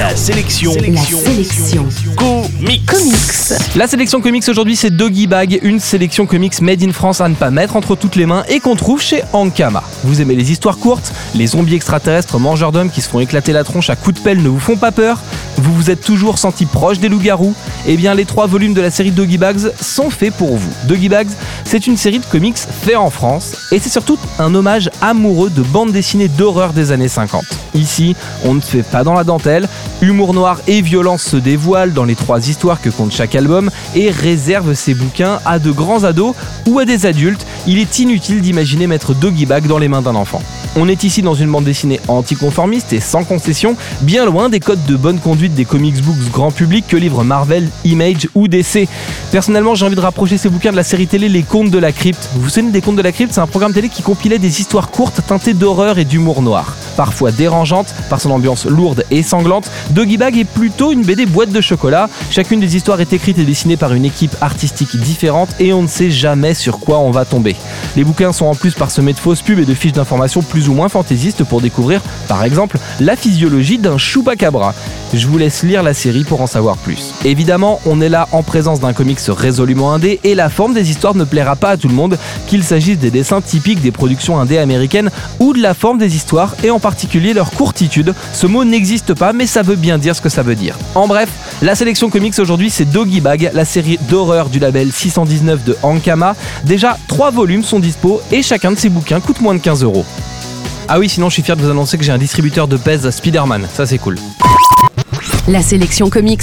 La sélection. La sélection. Comics. Comics. La sélection comics aujourd'hui c'est Doggy Bag, une sélection comics made in France à ne pas mettre entre toutes les mains et qu'on trouve chez Ankama. Vous aimez les histoires courtes, les zombies extraterrestres mangeurs d'hommes qui se font éclater la tronche à coups de pelle ne vous font pas peur Vous vous êtes toujours senti proche des loups-garous? Eh bien les trois volumes de la série Doggy Bags sont faits pour vous. Doggy Bags, c'est une série de comics fait en France et c'est surtout un hommage amoureux de bande dessinée d'horreur des années 50. Ici, on ne se fait pas dans la dentelle, humour noir et violence se dévoilent dans les trois histoires que compte chaque album et réserve ses bouquins à de grands ados ou à des adultes. Il est inutile d'imaginer mettre Doggy Bag dans les mains d'un enfant. On est ici dans une bande dessinée anticonformiste et sans concession, bien loin des codes de bonne conduite des comics books grand public que livrent Marvel, Image ou DC. Personnellement, j'ai envie de rapprocher ces bouquins de la série télé Les Contes de la Crypte. Vous vous souvenez des Contes de la Crypte? C'est un programme télé qui compilait des histoires courtes teintées d'horreur et d'humour noir. Parfois dérangeante par son ambiance lourde et sanglante, Doggy Bag est plutôt une BD boîte de chocolat. Chacune des histoires est écrite et dessinée par une équipe artistique différente et on ne sait jamais sur quoi on va tomber. Les bouquins sont en plus parsemés de fausses pubs et de fiches d'informations plus ou moins fantaisistes pour découvrir, par exemple, la physiologie d'un chupacabra. Je vous laisse lire la série pour en savoir plus. Évidemment, on est là en présence d'un comics résolument indé et la forme des histoires ne plaira pas à tout le monde, qu'il s'agisse des dessins typiques des productions indé américaines ou de la forme des histoires et en particulier leur courtitude. Ce mot n'existe pas mais ça veut bien dire ce que ça veut dire. En bref, la sélection comics aujourd'hui c'est Doggy Bag, la série d'horreur du label 619 de Ankama. Déjà, 3 volumes sont dispo et chacun de ces bouquins coûte moins de 15 euros. Ah oui, sinon je suis fier de vous annoncer que j'ai un distributeur de pèse Spider-Man, ça c'est cool. La sélection comics,